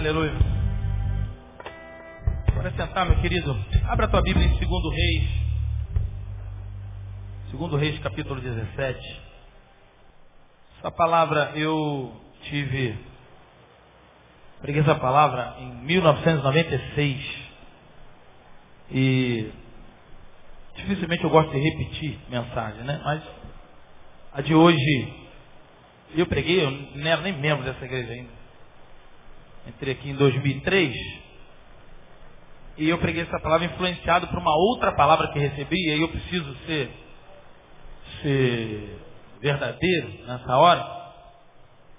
Aleluia. Para sentar, meu querido, abra a tua Bíblia em 2 Reis. 2 Reis, capítulo 17. Essa palavra eu tive. Preguei essa palavra em 1996. E dificilmente eu gosto de repetir mensagem, né? Mas a de hoje, eu preguei, eu não era nem membro dessa igreja ainda. Entrei aqui em 2003 e eu preguei essa palavra influenciado por uma outra palavra que recebi, e aí eu preciso ser, ser verdadeiro nessa hora.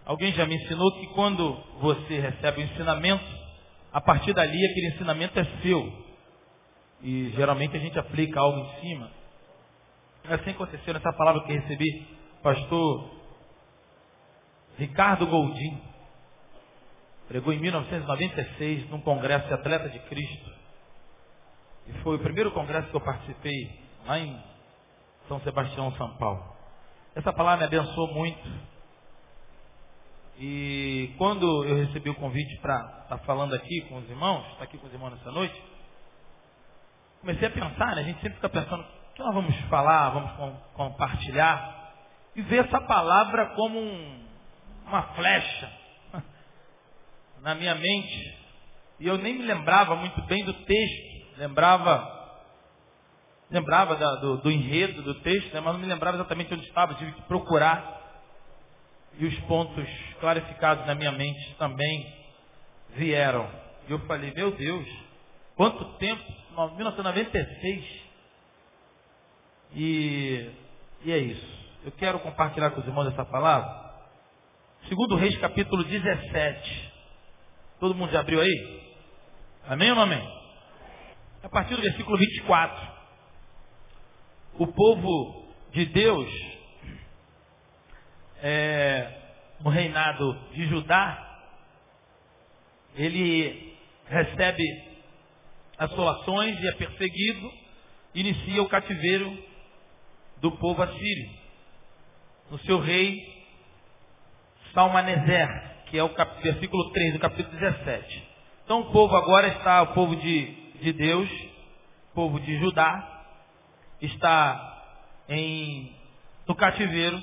Alguém já me ensinou que quando você recebe o ensinamento, a partir dali aquele ensinamento é seu. E geralmente a gente aplica algo em cima. Assim aconteceu nessa palavra que recebi, pastor Ricardo Goldim. Pregou em 1996 num congresso de atleta de Cristo. E foi o primeiro congresso que eu participei lá em São Sebastião, São Paulo. Essa palavra me abençoou muito. E quando eu recebi o convite para estar tá falando aqui com os irmãos, estar tá aqui com os irmãos nessa noite, comecei a pensar, né? a gente sempre fica pensando, o que nós vamos falar, vamos com, compartilhar, e ver essa palavra como um, uma flecha na minha mente. E eu nem me lembrava muito bem do texto. Lembrava lembrava da, do, do, enredo do texto, né, mas não me lembrava exatamente onde estava. Tive que procurar. E os pontos clarificados na minha mente também vieram. E eu falei, meu Deus, quanto tempo? 1996. E, e é isso. Eu quero compartilhar com os irmãos essa palavra. Segundo Reis, capítulo 17. Todo mundo já abriu aí? Amém ou não amém? A partir do versículo 24. O povo de Deus, é, no reinado de Judá, ele recebe assolações e é perseguido, inicia o cativeiro do povo assírio. No seu rei Salmaneser, que é o cap... versículo 3 do capítulo 17. Então o povo agora está, o povo de, de Deus, o povo de Judá, está em, no cativeiro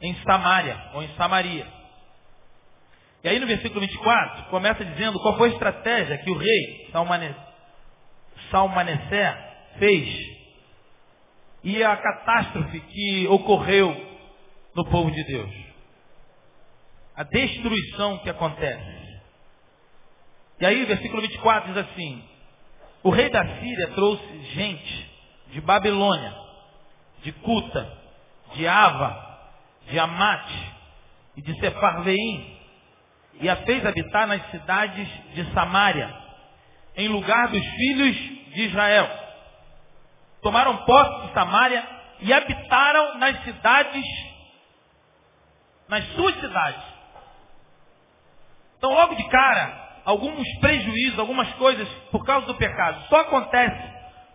em Samaria, ou em Samaria. E aí no versículo 24, começa dizendo qual foi a estratégia que o rei Salmaneser fez e a catástrofe que ocorreu no povo de Deus a destruição que acontece. E aí, versículo 24 diz assim: O rei da Síria trouxe gente de Babilônia, de Cuta, de Ava, de Amate e de Sefarveim, e a fez habitar nas cidades de Samaria, em lugar dos filhos de Israel. Tomaram posse de Samaria e habitaram nas cidades, nas suas cidades. Então, logo de cara, alguns prejuízos, algumas coisas por causa do pecado só acontece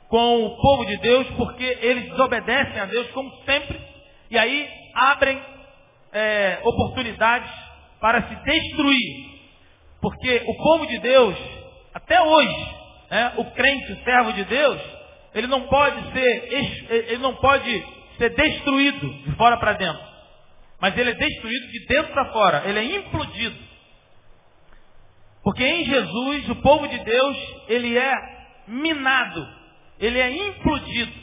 com o povo de Deus porque eles desobedecem a Deus como sempre e aí abrem é, oportunidades para se destruir. Porque o povo de Deus, até hoje, né, o crente, o servo de Deus, ele não pode ser, ele não pode ser destruído de fora para dentro. Mas ele é destruído de dentro para fora. Ele é implodido. Porque em Jesus, o povo de Deus, ele é minado, ele é implodido.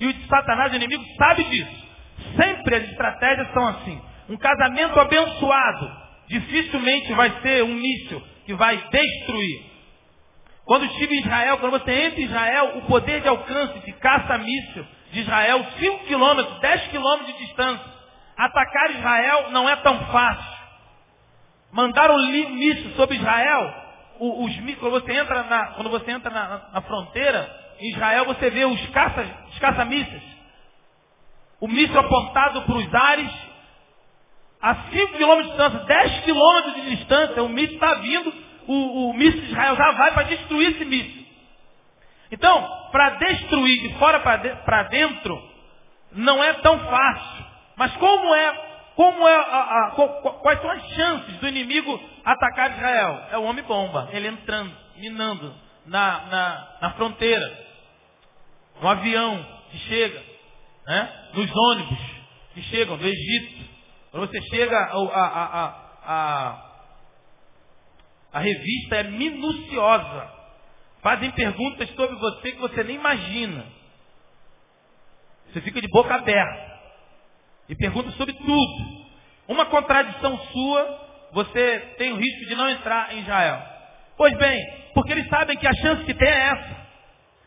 E o Satanás, o inimigo, sabe disso. Sempre as estratégias são assim. Um casamento abençoado dificilmente vai ser um míssil que vai destruir. Quando estive em Israel, quando você entra em Israel, o poder de alcance de caça-míssil de Israel, 5 quilômetros, 10 quilômetros de distância. Atacar Israel não é tão fácil. Mandaram mísseis sobre Israel. Os, quando você entra, na, quando você entra na, na fronteira, em Israel você vê os caça-mísseis. Os caça o míssil apontado para os ares, a 5 quilômetros de distância, 10 quilômetros de distância, o míssil está vindo, o, o míssil de Israel já vai para destruir esse míssil. Então, para destruir de fora para dentro, não é tão fácil. Mas como é como é a, a, quais são as chances do inimigo atacar Israel? É o homem bomba, ele entrando, minando na, na, na fronteira. Um avião que chega, né? nos ônibus que chegam do Egito. Quando você chega, a, a, a revista é minuciosa. Fazem perguntas sobre você que você nem imagina. Você fica de boca aberta e pergunta sobre tudo. Uma contradição sua, você tem o risco de não entrar em Israel. Pois bem, porque eles sabem que a chance que tem é essa.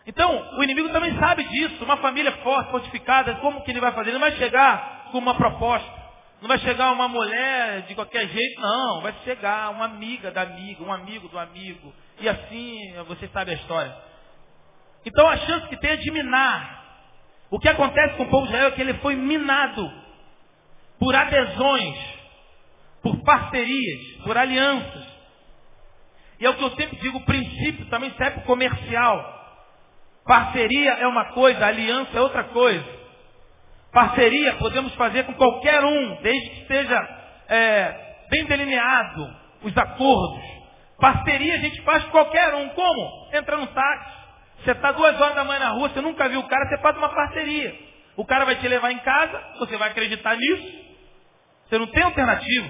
Então, o inimigo também sabe disso. Uma família forte, fortificada, como que ele vai fazer? Ele não vai chegar com uma proposta. Não vai chegar uma mulher de qualquer jeito, não. Vai chegar uma amiga da amiga, um amigo do amigo. E assim, você sabe a história. Então, a chance que tem é de minar. O que acontece com o povo de Israel é que ele foi minado por adesões, por parcerias, por alianças. E é o que eu sempre digo, o princípio também serve comercial. Parceria é uma coisa, aliança é outra coisa. Parceria podemos fazer com qualquer um, desde que esteja é, bem delineado os acordos. Parceria a gente faz com qualquer um. Como? Entra no táxi. Você está duas horas da manhã na rua, você nunca viu o cara, você faz uma parceria. O cara vai te levar em casa, você vai acreditar nisso, você não tem alternativa.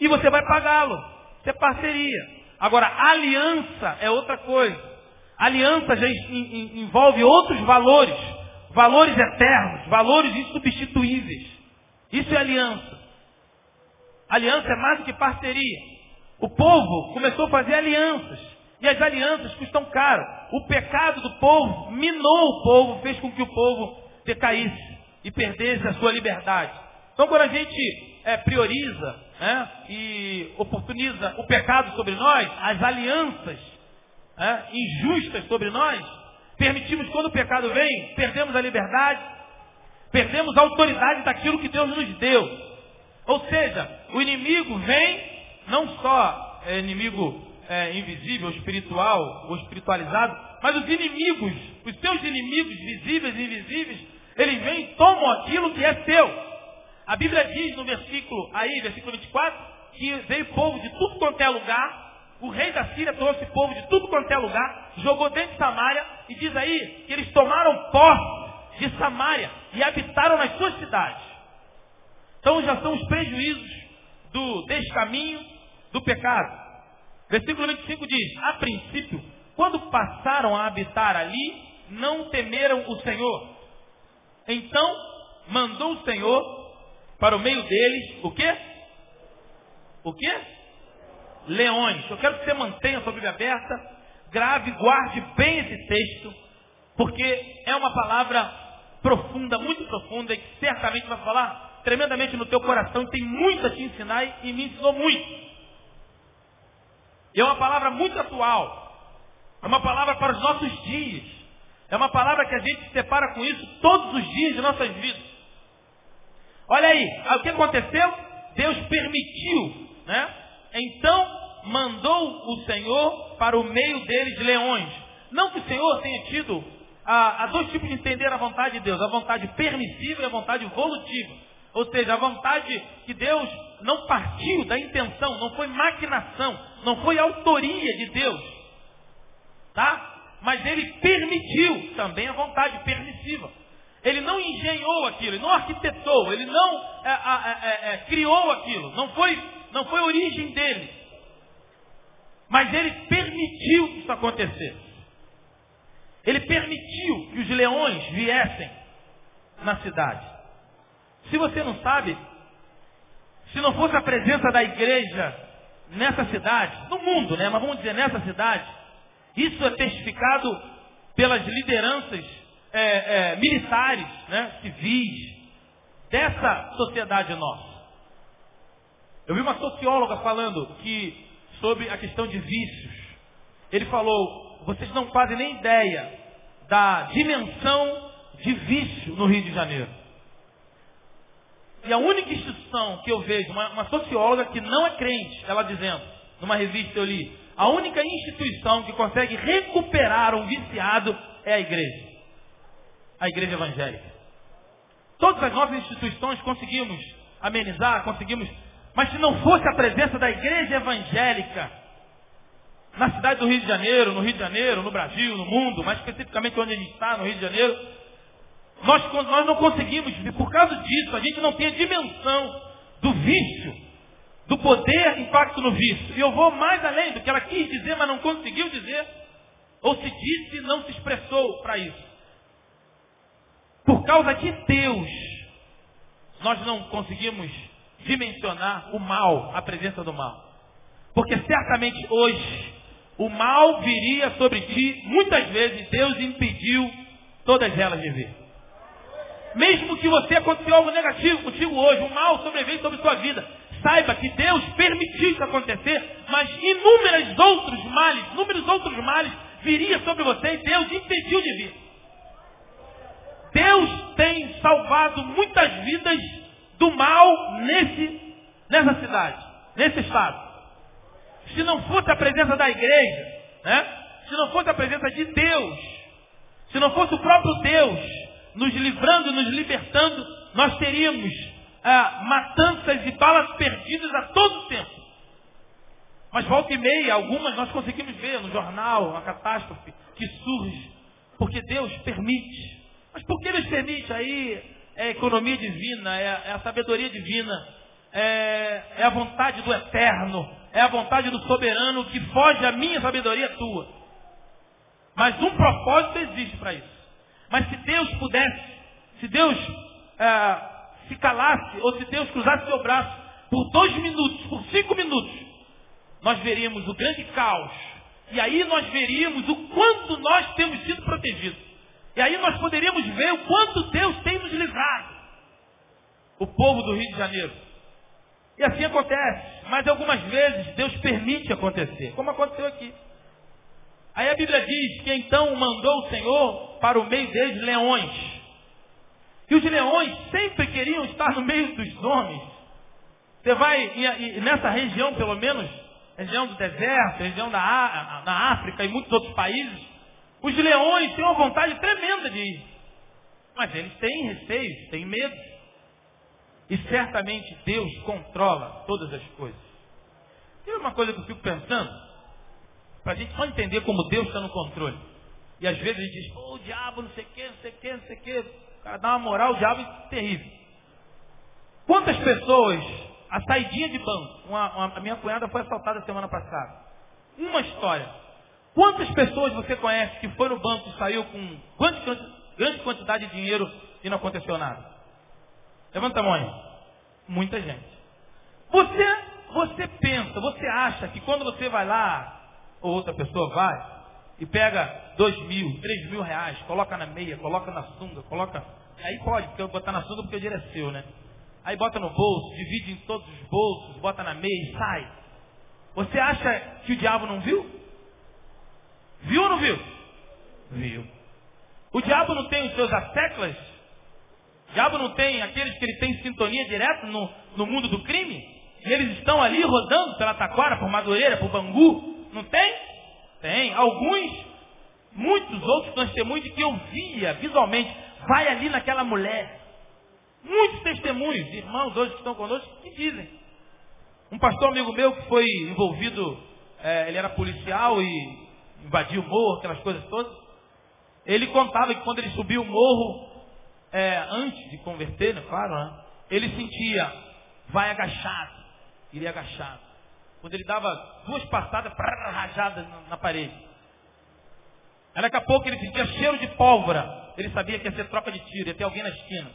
E você vai pagá-lo. Isso é parceria. Agora, aliança é outra coisa. Aliança já envolve outros valores. Valores eternos, valores insubstituíveis. Isso é aliança. Aliança é mais do que parceria. O povo começou a fazer alianças. E as alianças custam caro. O pecado do povo minou o povo, fez com que o povo decaísse e perdesse a sua liberdade. Então, quando a gente é, prioriza né, e oportuniza o pecado sobre nós, as alianças é, injustas sobre nós, permitimos quando o pecado vem, perdemos a liberdade, perdemos a autoridade daquilo que Deus nos deu. Ou seja, o inimigo vem, não só é inimigo é, invisível, espiritual ou espiritualizado, mas os inimigos, os seus inimigos visíveis e invisíveis, eles vêm e tomam aquilo que é seu. A Bíblia diz no versículo, aí, versículo 24, que veio povo de tudo quanto é lugar. O rei da Síria trouxe povo de tudo quanto é lugar, jogou dentro de Samaria e diz aí que eles tomaram posse de Samaria e habitaram nas suas cidades. Então já são os prejuízos do descaminho do pecado. Versículo 25 diz: A princípio, quando passaram a habitar ali, não temeram o Senhor. Então mandou o Senhor para o meio deles, o quê? O quê? Leões. Eu quero que você mantenha a sua Bíblia aberta, grave, guarde bem esse texto, porque é uma palavra profunda, muito profunda, e que certamente vai falar tremendamente no teu coração, e tem muito a te ensinar e me ensinou muito. E é uma palavra muito atual. É uma palavra para os nossos dias. É uma palavra que a gente se separa com isso todos os dias de nossas vidas. Olha aí, o que aconteceu? Deus permitiu, né? Então mandou o Senhor para o meio deles leões. Não que o Senhor tenha tido há, dois tipos de entender a vontade de Deus, a vontade permissiva e a vontade volutiva. Ou seja, a vontade que Deus não partiu da intenção, não foi maquinação, não foi autoria de Deus. Tá? Mas ele permitiu também a vontade permissiva. Ele não engenhou aquilo, ele não arquitetou, ele não é, é, é, criou aquilo, não foi, não foi origem dele. Mas ele permitiu que isso acontecesse. Ele permitiu que os leões viessem na cidade. Se você não sabe, se não fosse a presença da igreja nessa cidade, no mundo, né? Mas vamos dizer nessa cidade, isso é testificado pelas lideranças é, é, militares, né, civis, dessa sociedade nossa. Eu vi uma socióloga falando que sobre a questão de vícios. Ele falou, vocês não fazem nem ideia da dimensão de vício no Rio de Janeiro. E a única instituição que eu vejo, uma, uma socióloga que não é crente, ela dizendo, numa revista eu li, a única instituição que consegue recuperar um viciado é a igreja a igreja evangélica. Todas as nossas instituições conseguimos amenizar, conseguimos. Mas se não fosse a presença da igreja evangélica na cidade do Rio de Janeiro, no Rio de Janeiro, no Brasil, no mundo, mais especificamente onde a gente está, no Rio de Janeiro, nós, nós não conseguimos, por causa disso, a gente não tem a dimensão do vício, do poder impacto no vício. E eu vou mais além do que ela quis dizer, mas não conseguiu dizer, ou se disse não se expressou para isso. Por causa de Deus, nós não conseguimos dimensionar o mal, a presença do mal. Porque certamente hoje o mal viria sobre ti, muitas vezes Deus impediu todas elas de vir. Mesmo que você aconteceu algo negativo contigo hoje, o mal sobreveio sobre sua vida, saiba que Deus permitiu isso acontecer, mas inúmeros outros males, inúmeros outros males viria sobre você e Deus impediu de vir. Deus tem salvado muitas vidas do mal nesse, nessa cidade, nesse estado. Se não fosse a presença da igreja, né? se não fosse a presença de Deus, se não fosse o próprio Deus nos livrando, nos libertando, nós teríamos ah, matanças e balas perdidas a todo tempo. Mas volta e meia, algumas nós conseguimos ver no jornal, a catástrofe que surge, porque Deus permite. Mas por que permite? Aí é a economia divina, é a, é a sabedoria divina, é, é a vontade do eterno, é a vontade do soberano que foge à minha sabedoria tua. Mas um propósito existe para isso. Mas se Deus pudesse, se Deus é, se calasse, ou se Deus cruzasse seu braço por dois minutos, por cinco minutos, nós veríamos o grande caos. E aí nós veríamos o quanto nós temos sido protegidos. E aí nós poderíamos ver o quanto Deus tem nos livrado. O povo do Rio de Janeiro. E assim acontece. Mas algumas vezes Deus permite acontecer, como aconteceu aqui. Aí a Bíblia diz que então mandou o Senhor para o meio deles leões. E os leões sempre queriam estar no meio dos homens. Você vai, e, nessa região pelo menos, região do deserto, região da, da África e muitos outros países, os leões têm uma vontade tremenda de ir. Mas eles têm receios, têm medo. E certamente Deus controla todas as coisas. Tem uma coisa que eu fico pensando? Para a gente só entender como Deus está no controle. E às vezes a gente diz, oh, diabo não sei o que, não sei o que, não sei o que. O cara dá uma moral, o diabo é terrível. Quantas pessoas, a saidinha de banco, uma, uma, a minha cunhada foi assaltada semana passada. Uma história. Quantas pessoas você conhece que foi no banco e saiu com grande, grande quantidade de dinheiro e não aconteceu nada? Levanta a mão. Muita gente. Você, você pensa, você acha que quando você vai lá ou outra pessoa vai e pega dois mil, três mil reais, coloca na meia, coloca na sunga, coloca. Aí pode, porque eu botar na sunga porque o dinheiro é seu, né? Aí bota no bolso, divide em todos os bolsos, bota na meia e sai. Você acha que o diabo não viu? Viu ou não viu? Viu. O diabo não tem os seus asseclas? O diabo não tem aqueles que ele tem sintonia direta no, no mundo do crime? E eles estão ali rodando pela taquara, por Madureira, por Bangu, não tem? Tem. Alguns, muitos outros testemunhos de que eu via visualmente. Vai ali naquela mulher. Muitos testemunhos, irmãos hoje que estão conosco, que dizem. Um pastor amigo meu que foi envolvido, é, ele era policial e invadiu o morro, aquelas coisas todas. Ele contava que quando ele subiu o morro, é, antes de converter, né, claro, né, ele sentia, vai agachado, iria agachado. Quando ele dava duas passadas rajadas na parede. Aí daqui a pouco ele sentia cheiro de pólvora. Ele sabia que ia ser troca de tiro, ia ter alguém na esquina.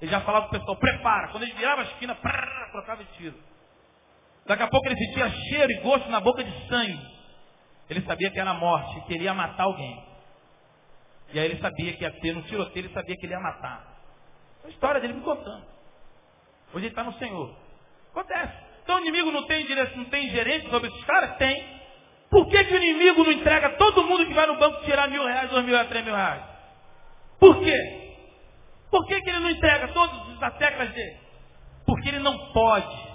Ele já falava para o pessoal, prepara. Quando ele virava a esquina, prrr, trocava de tiro. Daqui a pouco ele sentia cheiro e gosto na boca de sangue. Ele sabia que era morte, que ele ia matar alguém. E aí ele sabia que ia ter no tiroteio, ele sabia que ele ia matar. A história dele me contando. Hoje ele está no Senhor. Acontece. Então o inimigo não tem, não tem gerente sobre esses caras? Tem. Por que, que o inimigo não entrega todo mundo que vai no banco tirar mil reais, dois mil reais, três mil reais? Por quê? Por que, que ele não entrega todos as teclas dele? Porque ele não pode.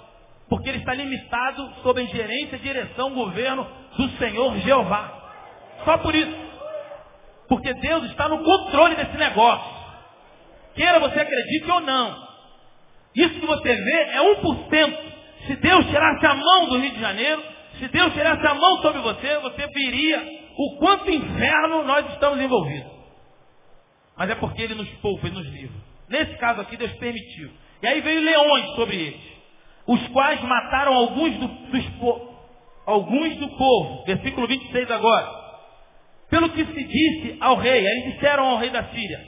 Porque ele está limitado sob a ingerência, direção, governo do Senhor Jeová. Só por isso. Porque Deus está no controle desse negócio. Queira você acredite ou não. Isso que você vê é 1%. Se Deus tirasse a mão do Rio de Janeiro, se Deus tirasse a mão sobre você, você viria o quanto inferno nós estamos envolvidos. Mas é porque Ele nos poupa e nos livra. Nesse caso aqui, Deus permitiu. E aí veio leões sobre eles, os quais mataram alguns do, dos, alguns do povo. Versículo 26 agora. Pelo que se disse ao rei, aí disseram ao rei da Síria,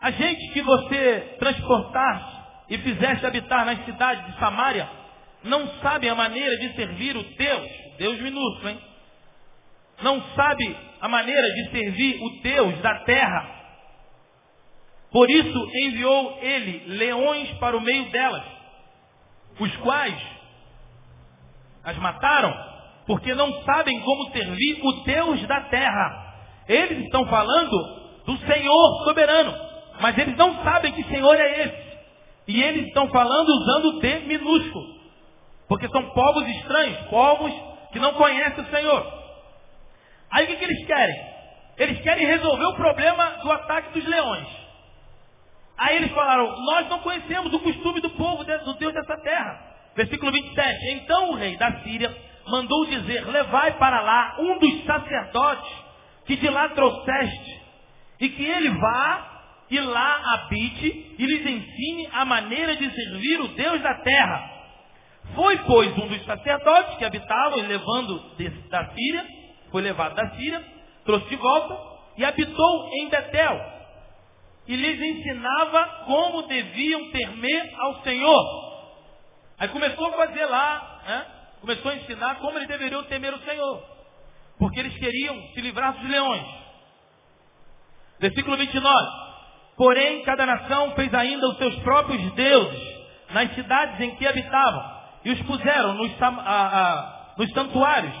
a gente que você transportaste e fizeste habitar nas cidades de Samaria, não sabe a maneira de servir o Deus, Deus minúsculo, hein? Não sabe a maneira de servir o Deus da terra. Por isso enviou ele leões para o meio delas, os quais as mataram, porque não sabem como servir o Deus da terra. Eles estão falando do Senhor soberano, mas eles não sabem que Senhor é esse. E eles estão falando usando T minúsculo. Porque são povos estranhos, povos que não conhecem o Senhor. Aí o que, que eles querem? Eles querem resolver o problema do ataque dos leões. Aí eles falaram, nós não conhecemos o costume do povo, do Deus dessa terra. Versículo 27. Então o rei da Síria mandou dizer, levai para lá um dos sacerdotes que de lá trouxeste, e que ele vá e lá habite e lhes ensine a maneira de servir o Deus da terra. Foi, pois, um dos sacerdotes que habitavam, levando da Síria, foi levado da Síria, trouxe de volta e habitou em Betel. E lhes ensinava como deviam temer ao Senhor. Aí começou a fazer lá, né? começou a ensinar como eles deveriam temer o Senhor. Porque eles queriam se livrar dos leões. Versículo 29. Porém, cada nação fez ainda os seus próprios deuses nas cidades em que habitavam e os puseram nos, a, a, nos santuários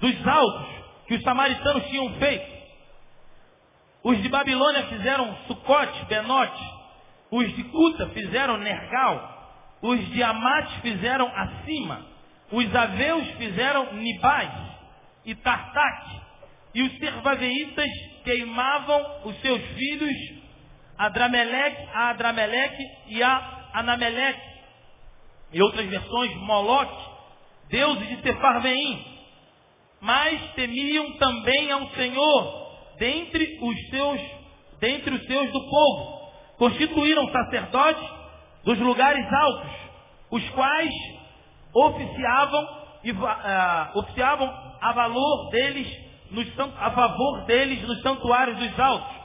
dos altos que os samaritanos tinham feito. Os de Babilônia fizeram Sucote, Benote. Os de Cuta fizeram Nergal. Os de Amate fizeram Acima. Os aveus fizeram Nibais e Tartaque. E os servaveitas queimavam os seus filhos Adrameleque, a Adrameleque e a Anameleque. Em outras versões, Moloque, deuses de Sefarveim. Mas temiam também ao Senhor dentre os seus, dentre os seus do povo. Constituíram sacerdotes dos lugares altos, os quais oficiavam, uh, oficiavam a valor deles, nos, a favor deles nos santuários dos altos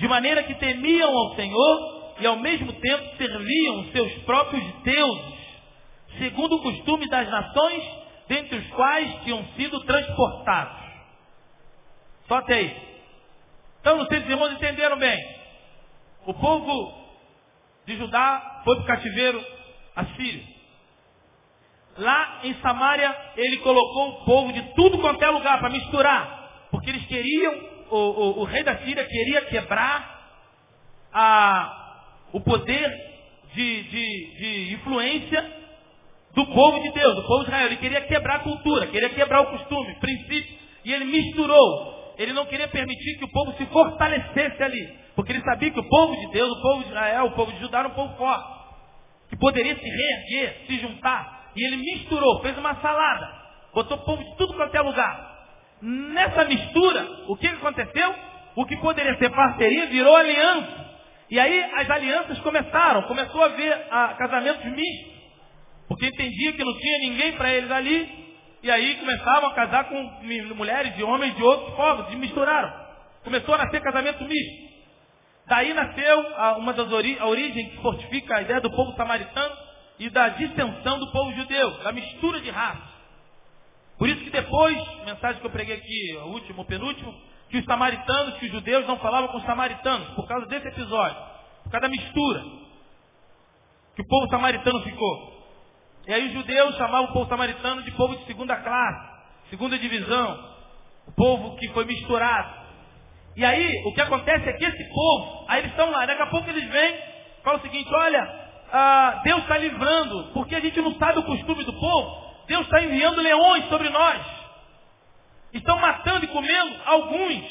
de maneira que temiam ao Senhor e ao mesmo tempo serviam seus próprios deuses, segundo o costume das nações, dentre os quais tinham sido transportados. Só até aí. Então, não sei se os irmãos entenderam bem. O povo de Judá foi para o cativeiro assírio. Lá em Samaria, ele colocou o povo de tudo quanto é lugar para misturar. Porque eles queriam o, o, o rei da Síria queria quebrar a, o poder de, de, de influência do povo de Deus, do povo de Israel. Ele queria quebrar a cultura, queria quebrar o costume, princípio, e ele misturou. Ele não queria permitir que o povo se fortalecesse ali, porque ele sabia que o povo de Deus, o povo de Israel, o povo de Judá era um povo forte, que poderia se reerguer, se juntar. E ele misturou, fez uma salada, botou povo de tudo quanto é lugar. Nessa mistura, o que aconteceu? O que poderia ser parceria virou aliança. E aí as alianças começaram, começou a haver a, casamentos mistos. Porque entendia que não tinha ninguém para eles ali. E aí começavam a casar com mulheres e homens de outros povos, e misturaram. Começou a nascer casamento misto. Daí nasceu a, uma das ori a origem que fortifica a ideia do povo samaritano e da dissensão do povo judeu, da mistura de raças. Por isso que depois, mensagem que eu preguei aqui, o último, o penúltimo, que os samaritanos, que os judeus não falavam com os samaritanos, por causa desse episódio, por causa da mistura que o povo samaritano ficou. E aí os judeus chamavam o povo samaritano de povo de segunda classe, segunda divisão, o povo que foi misturado. E aí, o que acontece é que esse povo, aí eles estão lá, daqui a pouco eles vêm, falam o seguinte, olha, ah, Deus está livrando, porque a gente não sabe o costume do povo, Deus está enviando leões sobre nós. Estão matando e comendo alguns.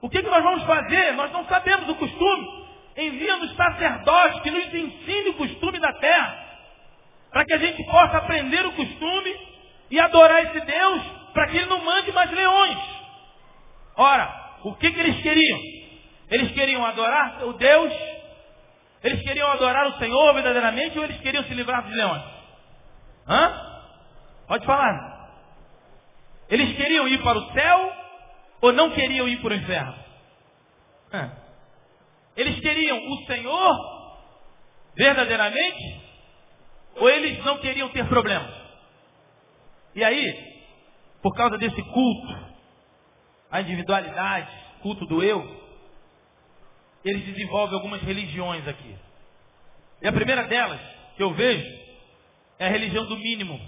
O que, que nós vamos fazer? Nós não sabemos o costume. envia-nos sacerdotes que nos ensine o costume da terra, para que a gente possa aprender o costume e adorar esse Deus, para que ele não mande mais leões. Ora, o que, que eles queriam? Eles queriam adorar o Deus, eles queriam adorar o Senhor verdadeiramente ou eles queriam se livrar dos leões? Hã? Pode falar. Eles queriam ir para o céu ou não queriam ir para o inferno? Eles queriam o Senhor verdadeiramente ou eles não queriam ter problemas? E aí, por causa desse culto, a individualidade, culto do eu, eles desenvolvem algumas religiões aqui. E a primeira delas, que eu vejo, é a religião do mínimo.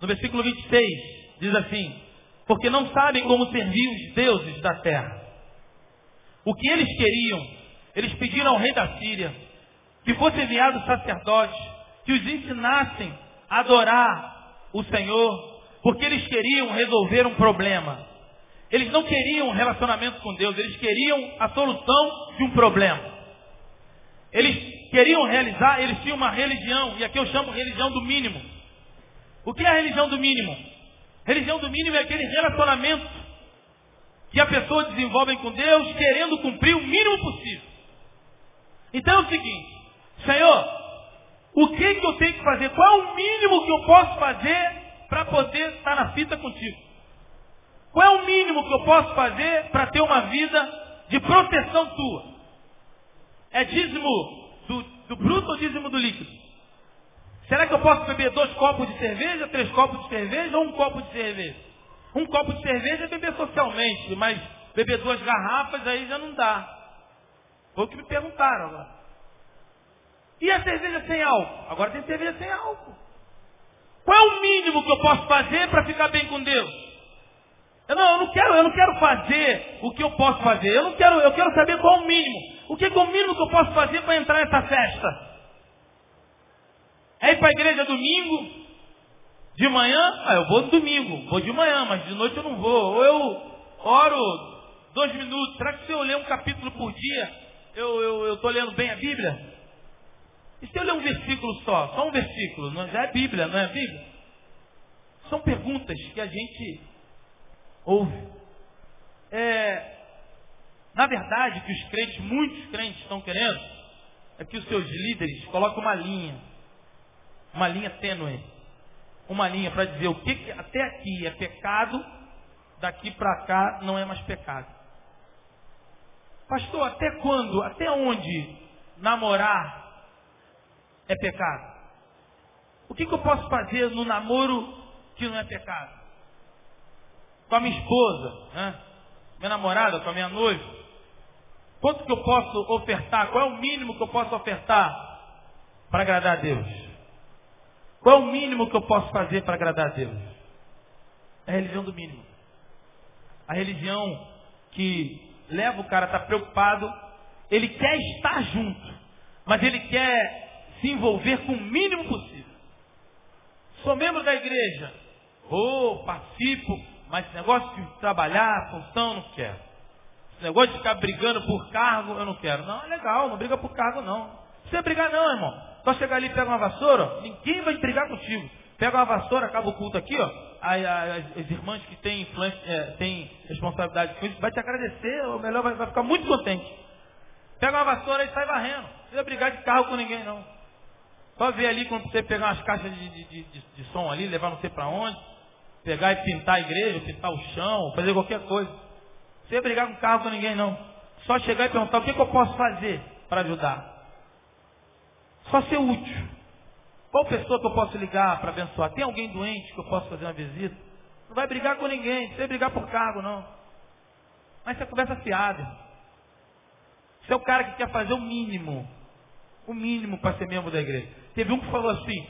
No versículo 26, diz assim: Porque não sabem como servir os deuses da terra. O que eles queriam, eles pediram ao rei da Síria que fosse enviado sacerdotes que os ensinassem a adorar o Senhor, porque eles queriam resolver um problema. Eles não queriam um relacionamento com Deus, eles queriam a solução de um problema. Eles queriam realizar, eles tinham uma religião, e aqui eu chamo religião do mínimo. O que é a religião do mínimo? Religião do mínimo é aquele relacionamento que a pessoa desenvolve com Deus querendo cumprir o mínimo possível. Então é o seguinte, Senhor, o que, que eu tenho que fazer? Qual é o mínimo que eu posso fazer para poder estar na fita contigo? Qual é o mínimo que eu posso fazer para ter uma vida de proteção tua? É dízimo do, do bruto ou dízimo do líquido? Será que eu posso beber dois copos de cerveja, três copos de cerveja ou um copo de cerveja? Um copo de cerveja é beber socialmente, mas beber duas garrafas aí já não dá. Foi o que me perguntaram agora. E a cerveja sem álcool? Agora tem cerveja sem álcool. Qual é o mínimo que eu posso fazer para ficar bem com Deus? Eu não, eu não quero, eu não quero fazer o que eu posso fazer. Eu não quero, eu quero saber qual é o mínimo. O que é, o mínimo que eu posso fazer para entrar nessa festa? É ir para a igreja domingo, de manhã, ah, eu vou no domingo, vou de manhã, mas de noite eu não vou. Ou eu oro dois minutos. Será que se eu ler um capítulo por dia, eu estou lendo bem a Bíblia? E se eu ler um versículo só? Só um versículo, não, é Bíblia, não é Bíblia? São perguntas que a gente ouve. É, na verdade, que os crentes, muitos crentes estão querendo, é que os seus líderes coloquem uma linha uma linha tênue, uma linha para dizer o que, que até aqui é pecado, daqui para cá não é mais pecado. Pastor, até quando, até onde namorar é pecado? O que, que eu posso fazer no namoro que não é pecado? Com a minha esposa, né? minha namorada, com a minha noiva. Quanto que eu posso ofertar? Qual é o mínimo que eu posso ofertar para agradar a Deus? Qual é o mínimo que eu posso fazer para agradar a Deus? É a religião do mínimo. A religião que leva o cara a estar preocupado, ele quer estar junto, mas ele quer se envolver com o mínimo possível. Sou membro da igreja, vou, participo, mas esse negócio de trabalhar, função, não quero. Esse negócio de ficar brigando por cargo, eu não quero. Não, é legal, não briga por cargo não. Não precisa brigar não, irmão. Só chegar ali e pega uma vassoura, ninguém vai brigar contigo. Pega uma vassoura, acaba o culto aqui, ó. Aí, as, as irmãs que têm, é, responsabilidade com isso, vai te agradecer, ou melhor, vai, vai ficar muito contente. Pega uma vassoura e sai varrendo. Não precisa brigar de carro com ninguém, não. Só ver ali quando você pegar umas caixas de, de, de, de, som ali, levar não sei para onde, pegar e pintar a igreja, pintar o chão, fazer qualquer coisa. Precisa brigar com carro com ninguém, não. Só chegar e perguntar o que, que eu posso fazer para ajudar. Só ser útil. Qual pessoa que eu posso ligar para abençoar? Tem alguém doente que eu posso fazer uma visita? Não vai brigar com ninguém, não brigar por cargo, não. Mas você é conversa fiada. Você é o cara que quer fazer o mínimo. O mínimo para ser membro da igreja. Teve um que falou assim,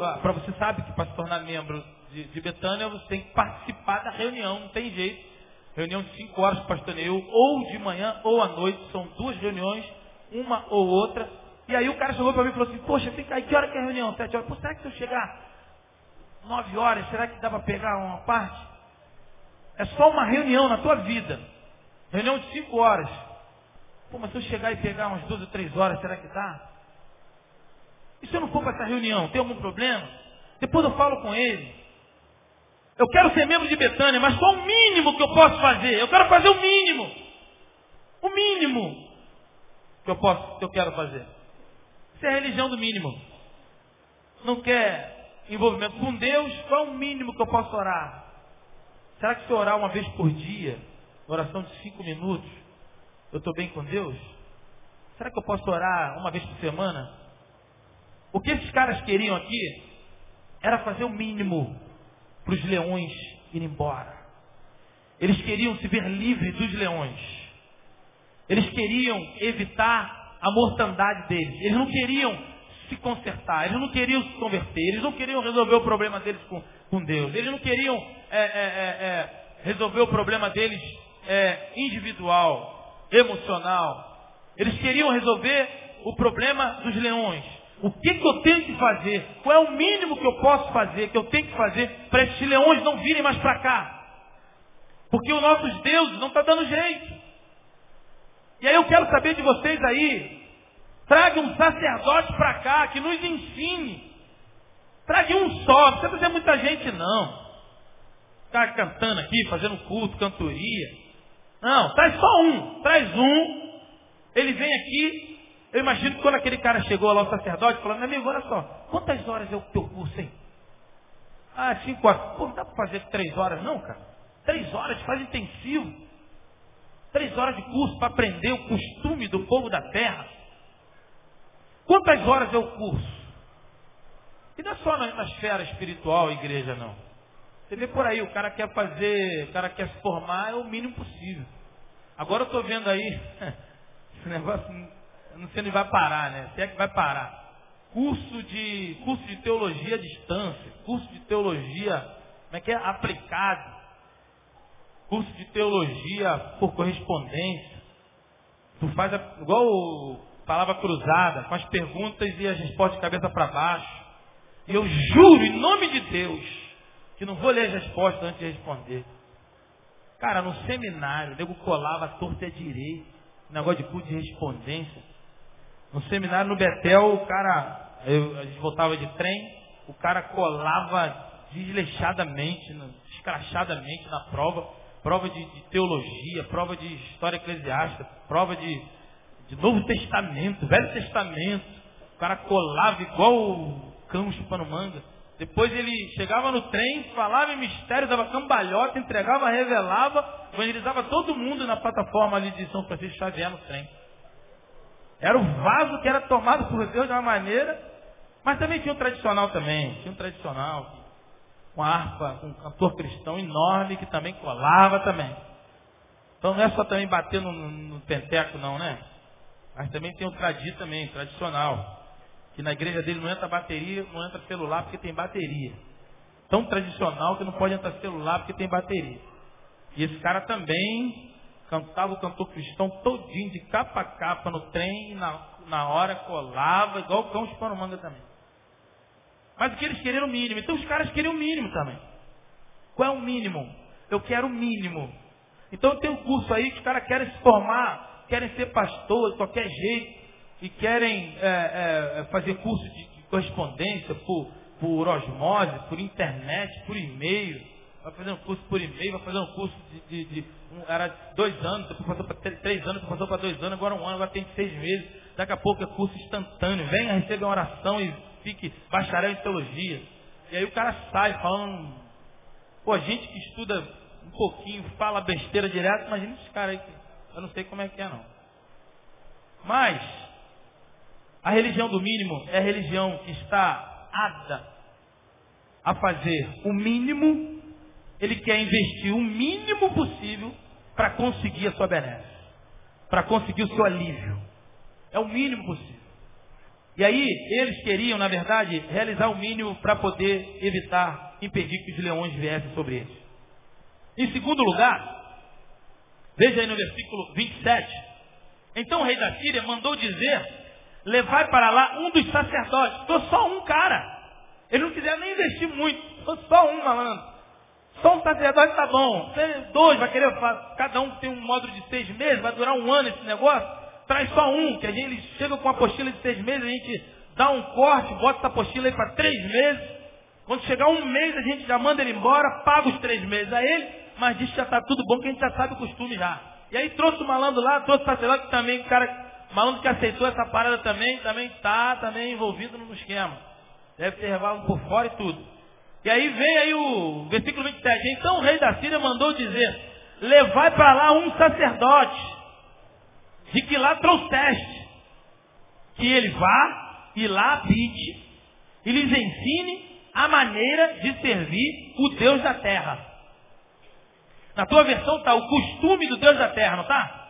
ah, para você sabe que para se tornar membro de, de Betânia, você tem que participar da reunião, não tem jeito. Reunião de cinco horas de pastoreio, ou de manhã ou à noite, são duas reuniões, uma ou outra, e aí o cara chegou para mim e falou assim, poxa, fica aí, que hora que é a reunião? Sete horas. Pô, será que se eu chegar nove horas, será que dá para pegar uma parte? É só uma reunião na tua vida. Reunião de cinco horas. Pô, mas se eu chegar e pegar umas duas ou três horas, será que dá? E se eu não for para essa reunião, tem algum problema? Depois eu falo com ele. Eu quero ser membro de Betânia, mas qual o mínimo que eu posso fazer? Eu quero fazer o mínimo. O mínimo que eu posso, que eu quero fazer. Isso é a religião do mínimo. Não quer envolvimento com Deus, qual o mínimo que eu posso orar? Será que se eu orar uma vez por dia, oração de cinco minutos, eu estou bem com Deus? Será que eu posso orar uma vez por semana? O que esses caras queriam aqui era fazer o mínimo para os leões irem embora. Eles queriam se ver livres dos leões. Eles queriam evitar a mortandade deles. Eles não queriam se consertar, eles não queriam se converter, eles não queriam resolver o problema deles com, com Deus, eles não queriam é, é, é, é resolver o problema deles é, individual, emocional. Eles queriam resolver o problema dos leões. O que, que eu tenho que fazer? Qual é o mínimo que eu posso fazer, que eu tenho que fazer para esses leões não virem mais para cá? Porque os nossos deuses não estão tá dando jeito. E aí eu quero saber de vocês aí. Traga um sacerdote para cá que nos ensine. Traga um só, não precisa ter muita gente não. Ficar cantando aqui, fazendo culto, cantoria. Não, traz só um. Traz um. Ele vem aqui, eu imagino que quando aquele cara chegou lá, o sacerdote, falou, meu amigo, olha só, quantas horas é o teu curso, hein? Ah, cinco horas. Pô, não dá para fazer três horas não, cara? Três horas, faz intensivo. Três horas de curso para aprender o costume do povo da terra. Quantas horas é o curso? E não é só na, na esfera espiritual, igreja, não. Você vê por aí, o cara quer fazer, o cara quer se formar, é o mínimo possível. Agora eu estou vendo aí, esse negócio não sei onde vai parar, né? Se é que vai parar. Curso de, curso de teologia à distância, curso de teologia, como é que é? Aplicado. Curso de teologia por correspondência. Tu faz a, igual palavra cruzada, com as perguntas e as respostas de cabeça para baixo. E eu juro, em nome de Deus, que não vou ler as respostas antes de responder. Cara, no seminário, o nego colava a torta a direita, negócio de curso de respondência. No seminário no Betel, o cara, eu, a gente voltava de trem, o cara colava desleixadamente, escrachadamente na prova, prova de, de teologia, prova de história eclesiástica, prova de, de Novo Testamento, Velho Testamento. O cara colava igual o cão chupando manga. Depois ele chegava no trem, falava em mistério, dava cambalhota, entregava, revelava, evangelizava todo mundo na plataforma ali de São Francisco Xavier no trem. Era o vaso que era tomado por Deus de uma maneira, mas também tinha um tradicional também, tinha um tradicional, com harpa, com um cantor cristão enorme que também colava também. Então não é só também bater no, no penteco não, né? Mas também tem o tradi também, tradicional. Que na igreja dele não entra bateria, não entra celular porque tem bateria. Tão tradicional que não pode entrar celular porque tem bateria. E esse cara também cantava o cantor cristão todinho, de capa a capa no trem, na, na hora colava, igual o cão chupando manga também. Mas o que eles queriam o mínimo. Então os caras queriam o mínimo também. Qual é o mínimo? Eu quero o mínimo. Então tem um curso aí que os caras querem se formar, querem ser pastor de qualquer jeito, e querem é, é, fazer curso de, de correspondência por, por osmose, por internet, por e-mail vai fazer um curso por e-mail, vai fazer um curso de, de, de um, era dois anos, depois passou para três anos, depois passou para dois anos, agora um ano, agora tem seis meses, daqui a pouco é curso instantâneo, venha, receba uma oração e fique bacharel em teologia. E aí o cara sai falando, pô, gente que estuda um pouquinho, fala besteira direto, imagina esses caras aí, eu não sei como é que é não. Mas, a religião do mínimo é a religião que está apta a fazer o mínimo ele quer investir o mínimo possível para conseguir a sua benéfica, para conseguir o seu alívio. É o mínimo possível. E aí, eles queriam, na verdade, realizar o mínimo para poder evitar, impedir que os leões viessem sobre eles. Em segundo lugar, veja aí no versículo 27. Então o rei da Síria mandou dizer: levai para lá um dos sacerdotes. Estou só um cara. Ele não quiser nem investir muito. Estou só um malandro. Um sacerdote tá bom. Dois, vai querer, cada um tem um módulo de seis meses, vai durar um ano esse negócio. traz só um, que a gente chega com uma apostila de seis meses, a gente dá um corte, bota essa apostila aí para três meses. Quando chegar um mês, a gente já manda ele embora, paga os três meses a ele, mas diz que já está tudo bom, que a gente já sabe o costume já. E aí trouxe o malandro lá, trouxe o sacerdote também, o cara, malandro que aceitou essa parada também, também está também envolvido no esquema. Deve ter levado por fora e tudo. E aí vem aí o versículo 27. Então o rei da Síria mandou dizer, levai para lá um sacerdote, de que lá trouxeste, que ele vá e lá habite, e lhes ensine a maneira de servir o Deus da terra. Na tua versão está o costume do Deus da terra, não está?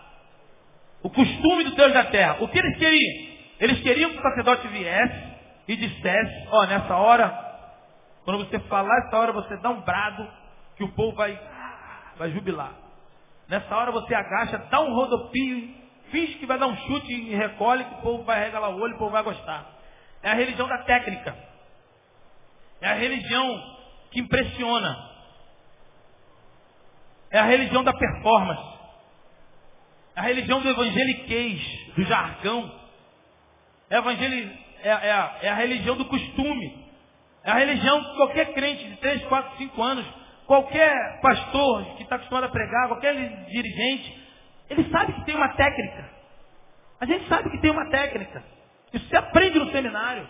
O costume do Deus da terra. O que eles queriam? Eles queriam que o sacerdote viesse e dissesse, ó, oh, nessa hora, quando você falar essa hora, você dá um brado que o povo vai, vai jubilar. Nessa hora você agacha, dá um rodopio, finge que vai dar um chute e recolhe, que o povo vai regalar o olho, o povo vai gostar. É a religião da técnica. É a religião que impressiona. É a religião da performance. É a religião do evangeliquez, do jargão. É, é, é, é a religião do costume. É a religião que qualquer crente de 3, 4, 5 anos, qualquer pastor que está acostumado a pregar, qualquer dirigente, ele sabe que tem uma técnica. A gente sabe que tem uma técnica. Isso se aprende no seminário.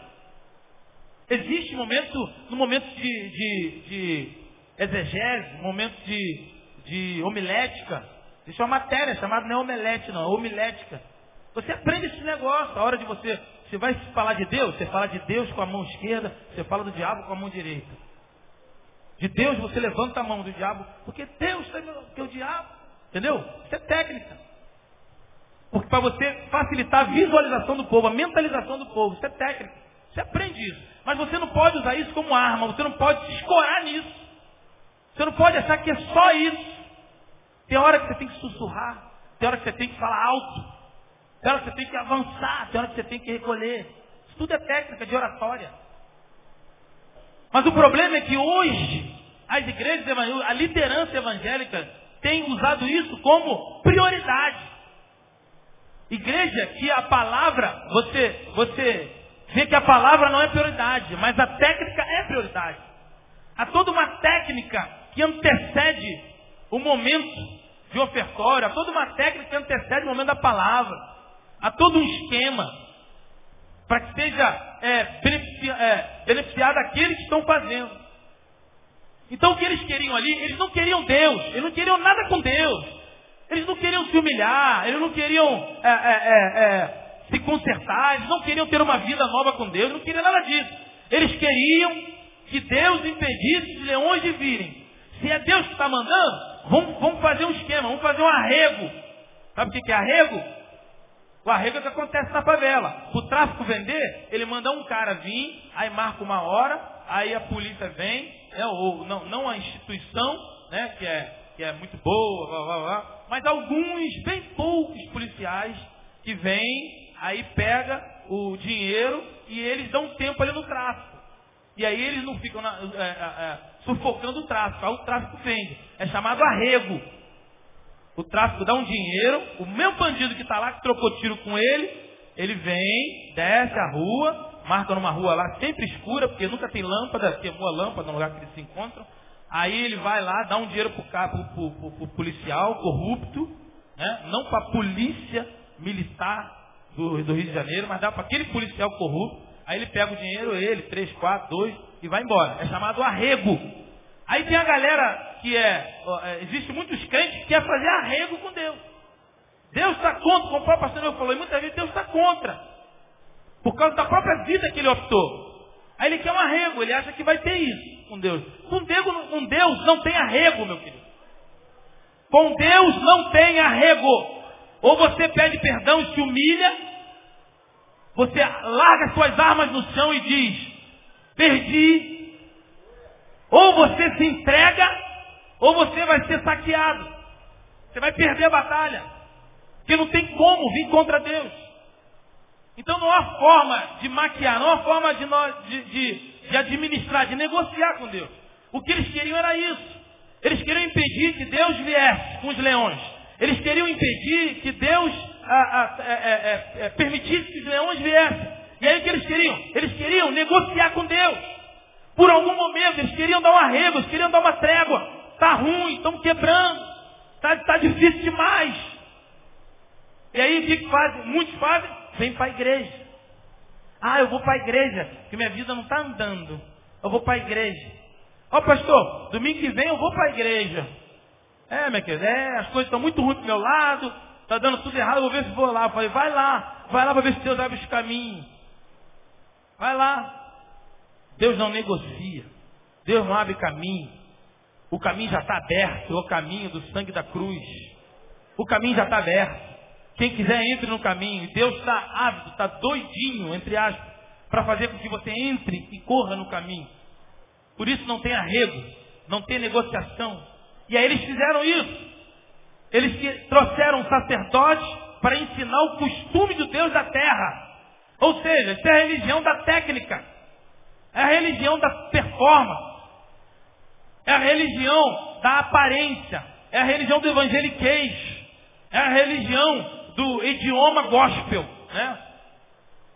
Existe momento, no momento de, de, de exegese, momento de, de homilética. Existe uma matéria chamada não é não, é homilética. Você aprende esse negócio. A hora de você, você vai falar de Deus, você fala de Deus com a mão esquerda, você fala do diabo com a mão direita. De Deus você levanta a mão do diabo, porque Deus tem que o diabo. Entendeu? Isso é técnica. Porque para você facilitar a visualização do povo, a mentalização do povo, isso é técnica. Você aprende isso. Mas você não pode usar isso como arma, você não pode se escorar nisso. Você não pode achar que é só isso. Tem hora que você tem que sussurrar, tem hora que você tem que falar alto, tem hora que você tem que avançar, tem hora que você tem que recolher. Isso tudo é técnica de oratória. Mas o problema é que hoje, as igrejas evangélicas, a liderança evangélica tem usado isso como prioridade. Igreja que a palavra, você, você vê que a palavra não é prioridade, mas a técnica é prioridade. Há toda uma técnica que antecede o momento de ofertório, há toda uma técnica que antecede o momento da palavra. Há todo um esquema para que seja é, beneficia, é, beneficiado aqueles que estão fazendo. Então o que eles queriam ali, eles não queriam Deus, eles não queriam nada com Deus. Eles não queriam se humilhar, eles não queriam é, é, é, é se consertar, eles não queriam ter uma vida nova com Deus, não queriam nada disso. Eles queriam que Deus impedisse os leões de virem. Se é Deus que está mandando, vamos, vamos, fazer um esquema, vamos fazer um arrego. Sabe o que é arrego? O arrego é o que acontece na favela. O tráfico vender, ele manda um cara vir, aí marca uma hora, aí a polícia vem, é, ou não, não a instituição, né, que é, que é muito boa, blá, blá, blá, mas alguns, bem poucos policiais que vêm aí pega o dinheiro e eles dão tempo ali no tráfico. E aí eles não ficam na, é, é, é, sufocando o tráfico. Aí o tráfico vende. É chamado arrego. O tráfico dá um dinheiro, o mesmo bandido que está lá, que trocou tiro com ele, ele vem, desce a rua, marca numa rua lá sempre escura, porque nunca tem lâmpada, queimou a lâmpada no lugar que eles se encontram. Aí ele vai lá, dá um dinheiro para o policial corrupto, né? não para a polícia militar do, do Rio de Janeiro, mas dá para aquele policial corrupto, aí ele pega o dinheiro, ele, três, quatro, dois, e vai embora. É chamado arrego. Aí tem a galera que é, é existe muitos crentes que quer fazer arrego com Deus. Deus está contra, como o próprio pastor falou, e muitas vezes Deus está contra. Por causa da própria vida que ele optou. Aí ele quer um arrego, ele acha que vai ter isso com Deus. Com Deus, com Deus não tem arrego, meu querido. Com Deus não tem arrego. Ou você pede perdão e se humilha, você larga suas armas no chão e diz, perdi. Ou você se entrega, ou você vai ser saqueado. Você vai perder a batalha. Porque não tem como vir contra Deus. Então não há forma de maquiar, não há forma de, de, de, de administrar, de negociar com Deus. O que eles queriam era isso. Eles queriam impedir que Deus viesse com os leões. Eles queriam impedir que Deus é, é, é, permitisse que os leões viessem. E aí o que eles queriam? Eles queriam negociar com Deus. Por algum momento, eles queriam dar um arrego, eles queriam dar uma trégua. Está ruim, estão quebrando. Está tá difícil demais. E aí o que fazem? Muitos fazem? Vem para a igreja. Ah, eu vou para a igreja, porque minha vida não está andando. Eu vou para a igreja. Ó oh, pastor, domingo que vem eu vou para a igreja. É, minha querida, é, as coisas estão muito ruins do meu lado, está dando tudo errado, eu vou ver se vou lá. Eu falei, vai lá, vai lá para ver se Deus abre os caminhos. Vai lá. Deus não negocia. Deus não abre caminho. O caminho já está aberto, é o caminho do sangue da cruz. O caminho já está aberto. Quem quiser entre no caminho. Deus está ávido, está doidinho, entre aspas, para fazer com que você entre e corra no caminho. Por isso não tem arrego, não tem negociação. E aí eles fizeram isso. Eles trouxeram sacerdotes para ensinar o costume do Deus da terra. Ou seja, isso é a religião da técnica. É a religião da performance. É a religião da aparência. É a religião do evangeliquez. É a religião do idioma gospel. Né?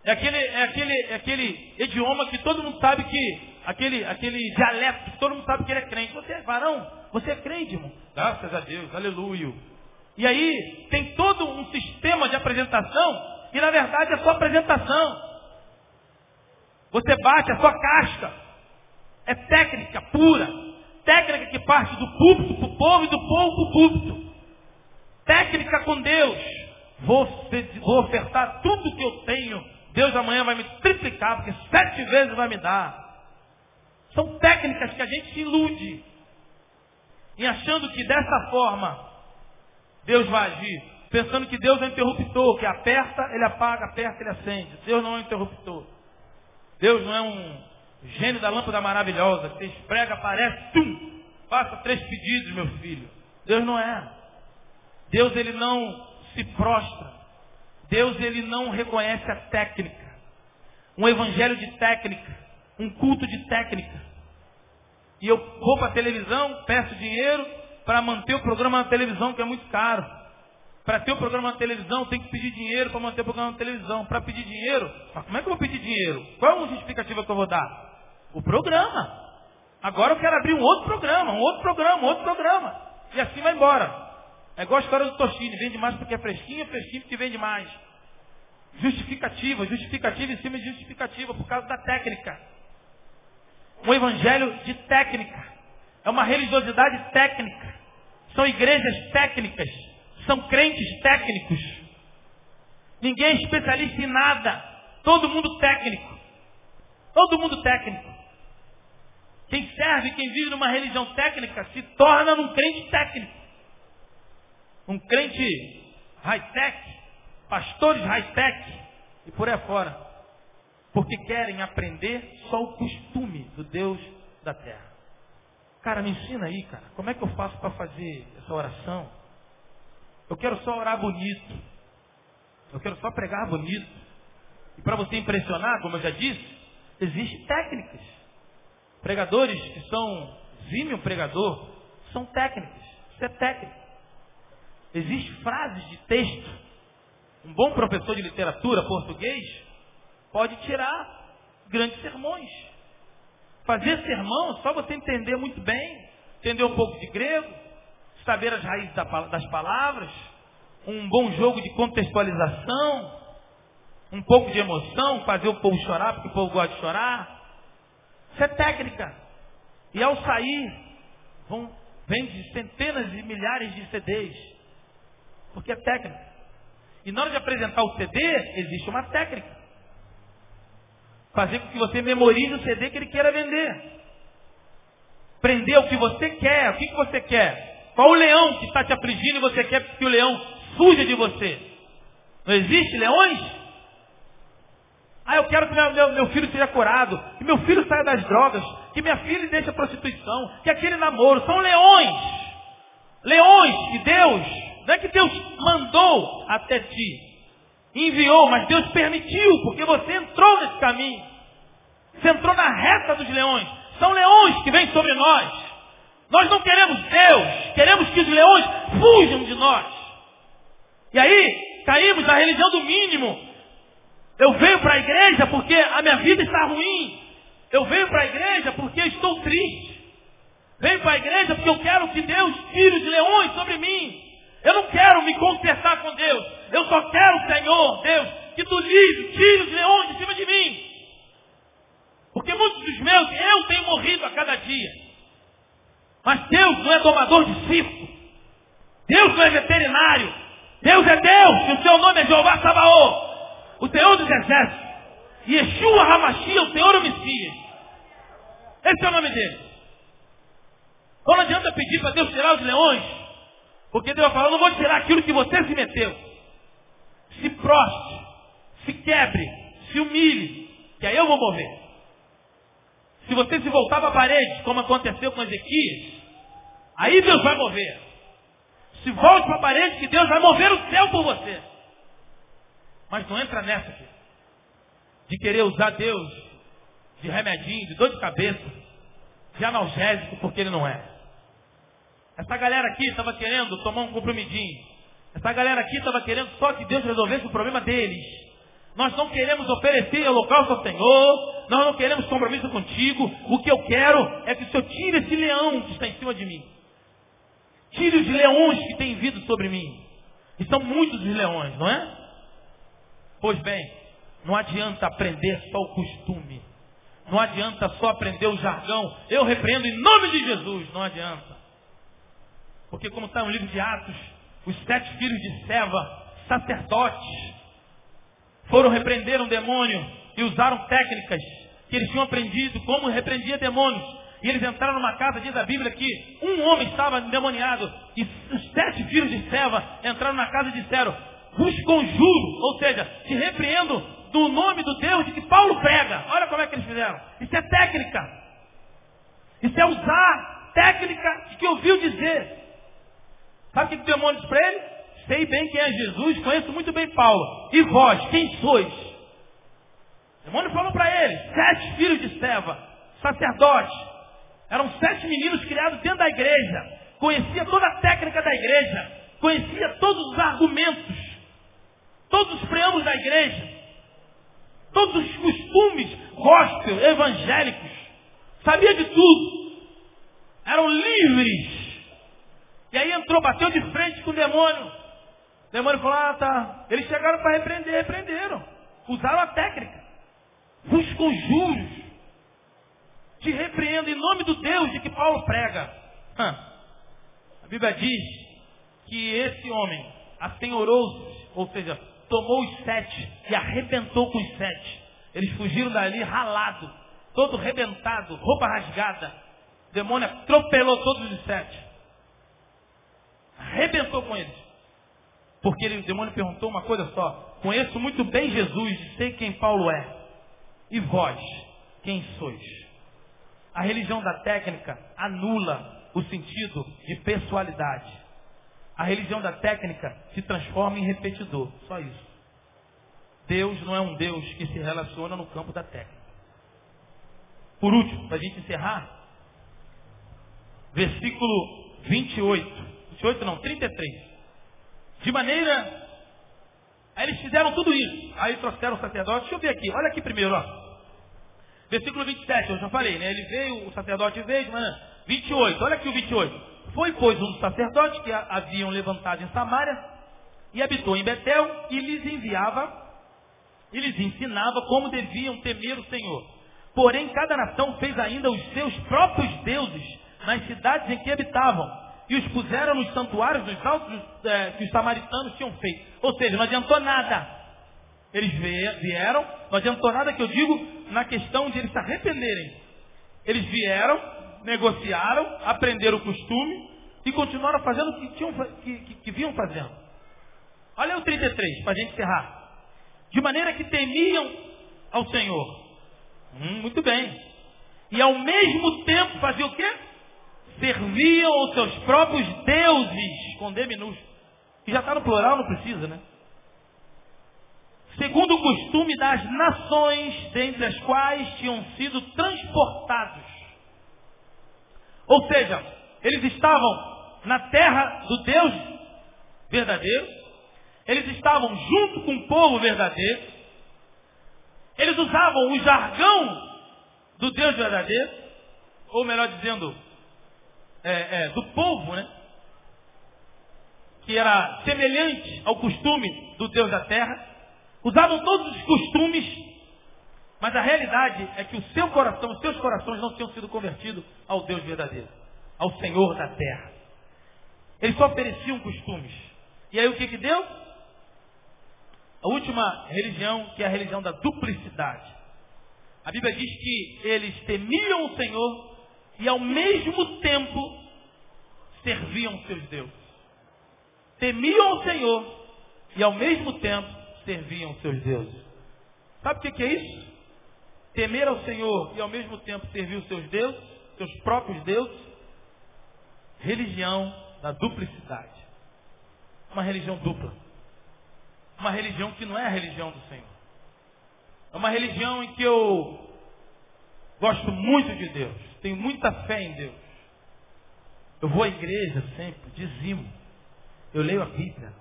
É, aquele, é, aquele, é aquele idioma que todo mundo sabe que. Aquele, aquele dialeto que todo mundo sabe que ele é crente. Você é varão? Você é crente, irmão? Graças a Deus, aleluia. E aí tem todo um sistema de apresentação e na verdade é só apresentação. Você bate a sua casca. É técnica pura. Técnica que parte do púlpito para o povo e do povo para o púlpito. Técnica com Deus. Vou, vou ofertar tudo que eu tenho. Deus amanhã vai me triplicar, porque sete vezes vai me dar. São técnicas que a gente se ilude. E achando que dessa forma Deus vai agir. Pensando que Deus é interruptor, que aperta, ele apaga, aperta, ele acende. Deus não é interruptor. Deus não é um gênio da lâmpada maravilhosa, que você esprega, aparece, tum, faça três pedidos, meu filho. Deus não é. Deus ele não se prostra. Deus ele não reconhece a técnica. Um evangelho de técnica, um culto de técnica. E eu vou para a televisão, peço dinheiro para manter o programa na televisão, que é muito caro. Para ter o programa na televisão, tem que pedir dinheiro para manter o programa na televisão. Para pedir dinheiro, mas como é que eu vou pedir dinheiro? Qual é a justificativa que eu vou dar? O programa. Agora eu quero abrir um outro programa, um outro programa, um outro programa. E assim vai embora. É igual a história do Toshine, vende mais porque é fresquinho, fresquinho porque vende mais. Justificativa, justificativa em cima de justificativa por causa da técnica. Um evangelho de técnica. É uma religiosidade técnica. São igrejas técnicas são crentes técnicos. Ninguém é especialista em nada. Todo mundo técnico. Todo mundo técnico. Quem serve, quem vive numa religião técnica, se torna um crente técnico. Um crente high-tech, pastores high-tech e por aí fora. Porque querem aprender só o costume do Deus da terra. Cara, me ensina aí, cara. Como é que eu faço para fazer essa oração? Eu quero só orar bonito. Eu quero só pregar bonito. E para você impressionar, como eu já disse, existem técnicas. Pregadores que são um pregador, são técnicas. Isso é técnica. Existem frases de texto. Um bom professor de literatura português pode tirar grandes sermões. Fazer sermão, só você entender muito bem, entender um pouco de grego, saber as raízes das palavras, um bom jogo de contextualização, um pouco de emoção, fazer o povo chorar, porque o povo gosta de chorar. Isso é técnica. E ao sair, vão, vende centenas de milhares de CDs. Porque é técnica. E na hora de apresentar o CD, existe uma técnica. Fazer com que você memorize o CD que ele queira vender. Prender o que você quer. O que, que você quer? Qual o leão que está te afligindo e você quer que o leão fuja de você? Não existe leões? Ah, eu quero que meu, meu, meu, filho seja curado, que meu filho saia das drogas, que minha filha deixe a prostituição, que aquele namoro. São leões. Leões e Deus. Não é que Deus mandou até ti. Enviou, mas Deus permitiu, porque você entrou nesse caminho. Você entrou na reta dos leões. São leões que vêm sobre nós. Nós não queremos Deus, queremos que os leões fujam de nós. E aí, caímos na religião do mínimo. Eu venho para a igreja porque a minha vida está ruim. Eu venho para a igreja porque estou triste. Venho para a igreja porque eu quero que Deus tire os leões sobre mim. Eu não quero me consertar com Deus. Eu só quero, Senhor, Deus, que tu livre, tire os leões de cima de mim. Porque muitos dos meus, eu tenho morrido a cada dia. Mas Deus não é domador de circo. Deus não é veterinário. Deus é Deus, e o seu nome é Jeová Sabaoth o Senhor dos Exércitos. Yeshua Hamashia, o Senhor o Messias. Esse é o nome dele. Então não adianta pedir para Deus tirar os leões, porque Deus vai falar, não vou tirar aquilo que você se meteu. Se proste, se quebre, se humilhe, que aí eu vou mover. Se você se voltar para a parede, como aconteceu com Ezequias, aí Deus vai mover. Se volte para a parede, que Deus vai mover o céu por você. Mas não entra nessa, filho. De querer usar Deus de remedinho, de dor de cabeça, de analgésico, porque ele não é. Essa galera aqui estava querendo tomar um comprimidinho. Essa galera aqui estava querendo só que Deus resolvesse o problema deles. Nós não queremos oferecer holocausto ao Senhor. Nós não queremos compromisso contigo. O que eu quero é que o Senhor tire esse leão que está em cima de mim. Tire os leões que têm vindo sobre mim. E são muitos os leões, não é? Pois bem, não adianta aprender só o costume. Não adianta só aprender o jargão. Eu repreendo em nome de Jesus. Não adianta. Porque como está no livro de Atos, os sete filhos de Seva, sacerdotes, foram repreender um demônio e usaram técnicas que eles tinham aprendido como repreendia demônios. E eles entraram numa casa, diz a Bíblia, que um homem estava endemoniado. E os sete filhos de Seva entraram na casa e disseram, vos conjuro, ou seja, te repreendo do nome do Deus de que Paulo prega. Olha como é que eles fizeram. Isso é técnica. Isso é usar técnica de que ouviu dizer. Sabe o que o demônio diz para ele? Sei bem quem é Jesus, conheço muito bem Paulo. E vós, quem sois? O demônio falou para ele, sete filhos de Seva, sacerdotes. Eram sete meninos criados dentro da igreja. Conhecia toda a técnica da igreja. Conhecia todos os argumentos todos os preâmbulos da igreja, todos os costumes gospel, evangélicos, sabia de tudo, eram livres. E aí entrou, bateu de frente com o demônio. O demônio falou, ah tá. Eles chegaram para repreender, repreenderam. Usaram a técnica. Os conjuros. Te repreendo em nome do Deus de que Paulo prega. A Bíblia diz que esse homem assenhorou-se, ou seja, tomou os sete e arrebentou com os sete. Eles fugiram dali ralado, todo rebentado, roupa rasgada. O demônio atropelou todos os sete. Arrebentou com eles. Porque ele, o demônio perguntou uma coisa só. Conheço muito bem Jesus, sei quem Paulo é. E vós, quem sois? A religião da técnica anula o sentido de pessoalidade. A religião da técnica se transforma em repetidor. Só isso. Deus não é um Deus que se relaciona no campo da técnica. Por último, para a gente encerrar, versículo 28. 28 não, 33. De maneira. Aí eles fizeram tudo isso. Aí trouxeram o sacerdote. Deixa eu ver aqui. Olha aqui primeiro, ó. Versículo 27, eu já falei, né? Ele veio, o sacerdote veio de manhã. 28, olha aqui o 28. Foi, pois, um sacerdote que haviam levantado em Samaria e habitou em Betel e lhes enviava, e lhes ensinava como deviam temer o Senhor. Porém, cada nação fez ainda os seus próprios deuses nas cidades em que habitavam e os puseram nos santuários dos altos é, que os samaritanos tinham feito. Ou seja, não adiantou nada. Eles vieram, não adiantou nada que eu digo na questão de eles se arrependerem. Eles vieram, negociaram, aprenderam o costume e continuaram fazendo o que, tinham, que, que, que vinham fazendo. Olha o 33, para a gente encerrar. De maneira que temiam ao Senhor. Hum, muito bem. E ao mesmo tempo faziam o quê? Serviam os seus próprios deuses, com D minúsculo. E já está no plural, não precisa, né? Segundo o costume das nações, dentre as quais tinham sido transportados ou seja, eles estavam na terra do Deus verdadeiro, Eles estavam junto com o povo verdadeiro. Eles usavam o jargão do Deus verdadeiro, ou melhor dizendo, é, é, do povo, né? Que era semelhante ao costume do Deus da terra. Usavam todos os costumes mas a realidade é que o seu coração, os seus corações não tinham sido convertidos ao Deus verdadeiro, ao Senhor da terra. Eles só ofereciam costumes. E aí o que que deu? A última religião, que é a religião da duplicidade. A Bíblia diz que eles temiam o Senhor e ao mesmo tempo serviam seus deuses. Temiam o Senhor e ao mesmo tempo serviam seus deuses. Sabe o que, é isso? temer ao Senhor e ao mesmo tempo servir os seus deuses, seus próprios deuses, religião da duplicidade. Uma religião dupla. Uma religião que não é a religião do Senhor. É uma religião em que eu gosto muito de Deus, tenho muita fé em Deus. Eu vou à igreja sempre, dizimo. Eu leio a Bíblia.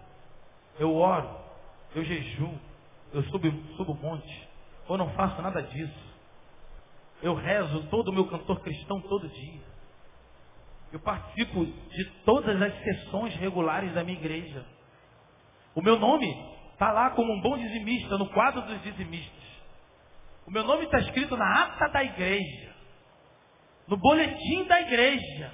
Eu oro. Eu jejuo. Eu subo, subo monte ou não faço nada disso. Eu rezo todo o meu cantor cristão todo dia. Eu participo de todas as sessões regulares da minha igreja. O meu nome está lá como um bom dizimista, no quadro dos dizimistas. O meu nome está escrito na ata da igreja, no boletim da igreja.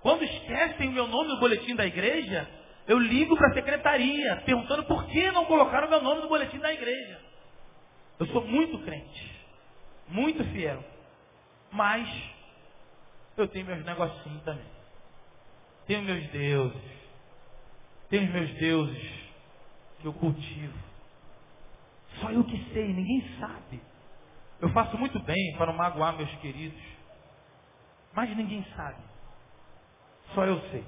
Quando esquecem o meu nome no boletim da igreja, eu ligo para a secretaria, perguntando por que não colocaram meu nome no boletim da igreja. Eu sou muito crente, muito fiel. Mas eu tenho meus negocinhos também. Tenho meus deuses. Tenho meus deuses que eu cultivo. Só eu que sei, ninguém sabe. Eu faço muito bem para não magoar meus queridos. Mas ninguém sabe. Só eu sei.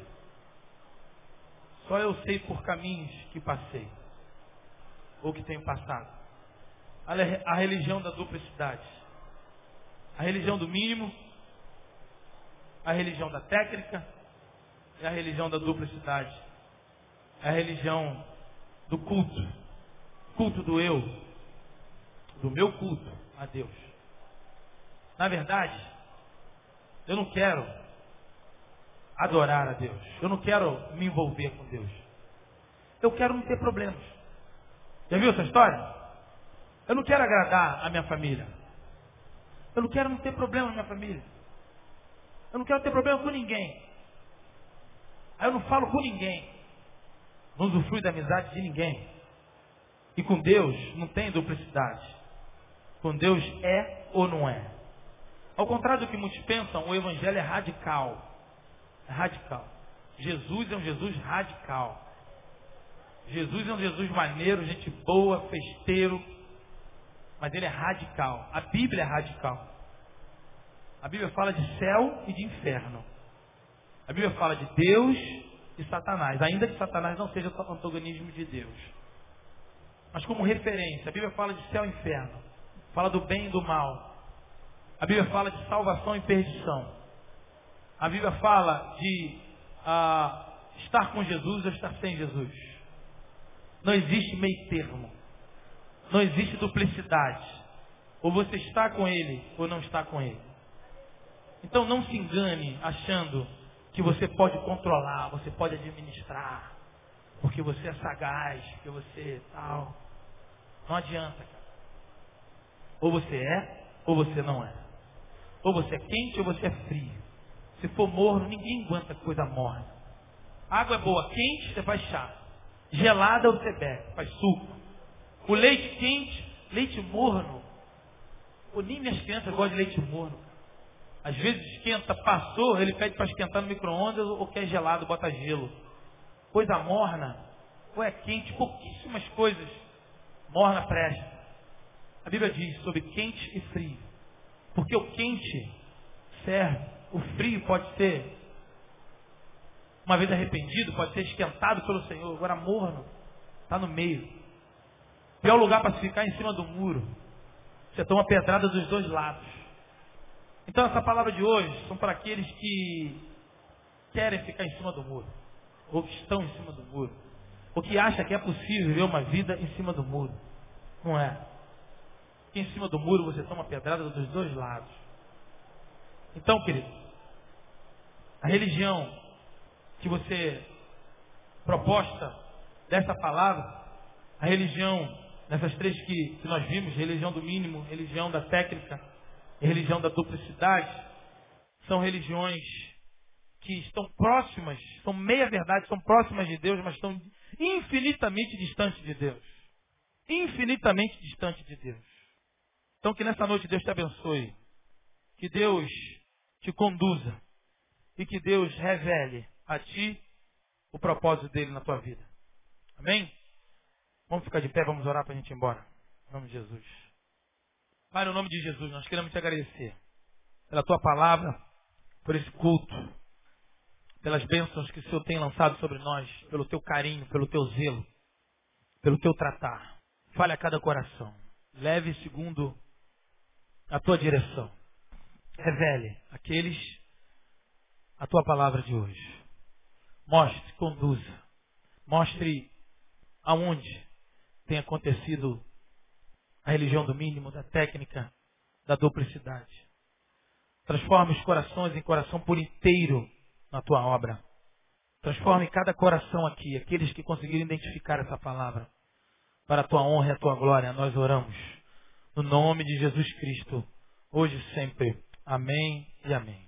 Só eu sei por caminhos que passei. Ou que tenho passado a religião da duplicidade. A religião do mínimo, a religião da técnica e a religião da duplicidade. A religião do culto. Culto do eu. Do meu culto a Deus. Na verdade, eu não quero adorar a Deus. Eu não quero me envolver com Deus. Eu quero não ter problemas. Já viu essa história? Eu não quero agradar a minha família. Eu não quero não ter problema na minha família. Eu não quero ter problema com ninguém. Aí eu não falo com ninguém. Não usufrui da amizade de ninguém. E com Deus não tem duplicidade. Com Deus é ou não é. Ao contrário do que muitos pensam, o Evangelho é radical. Radical. Jesus é um Jesus radical. Jesus é um Jesus maneiro, gente boa, festeiro, mas ele é radical. A Bíblia é radical. A Bíblia fala de céu e de inferno. A Bíblia fala de Deus e Satanás, ainda que Satanás não seja antagonismo de Deus. Mas como referência, a Bíblia fala de céu e inferno. Fala do bem e do mal. A Bíblia fala de salvação e perdição. A Bíblia fala de ah, estar com Jesus ou estar sem Jesus. Não existe meio termo. Não existe duplicidade. Ou você está com ele ou não está com ele. Então não se engane achando que você pode controlar, você pode administrar, porque você é sagaz, porque você é tal. Não adianta, cara. Ou você é, ou você não é. Ou você é quente ou você é frio. Se for morno, ninguém aguenta coisa morna. água é boa, quente, você faz chá. Gelada você bebe, faz suco. O leite quente, leite morno. Pô, nem minhas crianças gostam de leite morno. Às vezes esquenta, passou, ele pede para esquentar no micro-ondas ou quer gelado, bota gelo. Coisa morna, ou é quente, pouquíssimas coisas morna presta. A Bíblia diz sobre quente e frio. Porque o quente serve, o frio pode ser, uma vez arrependido, pode ser esquentado pelo Senhor. Agora morno, está no meio. Pior lugar para se ficar em cima do muro. Você toma pedrada dos dois lados. Então essa palavra de hoje são para aqueles que querem ficar em cima do muro. Ou que estão em cima do muro. O que acha que é possível viver uma vida em cima do muro. Não é. Aqui em cima do muro você toma pedrada dos dois lados. Então, querido, a religião que você proposta dessa palavra, a religião nessas três que, que nós vimos, religião do mínimo, religião da técnica e religião da duplicidade, são religiões que estão próximas, são meia verdade, são próximas de Deus, mas estão infinitamente distantes de Deus. Infinitamente distantes de Deus. Então que nessa noite Deus te abençoe. Que Deus te conduza. E que Deus revele a ti o propósito dele na tua vida. Amém? Vamos ficar de pé, vamos orar para a gente ir embora. Em nome de Jesus. Pai, no nome de Jesus, nós queremos te agradecer pela tua palavra, por esse culto, pelas bênçãos que o Senhor tem lançado sobre nós, pelo teu carinho, pelo teu zelo, pelo teu tratar. Fale a cada coração. Leve segundo a tua direção. Revele aqueles a tua palavra de hoje. Mostre, conduza. Mostre aonde tem acontecido a religião do mínimo, da técnica, da duplicidade. Transforme os corações em coração por inteiro na tua obra. Transforme cada coração aqui, aqueles que conseguiram identificar essa palavra. Para a tua honra e a tua glória, nós oramos. No nome de Jesus Cristo, hoje e sempre. Amém e amém.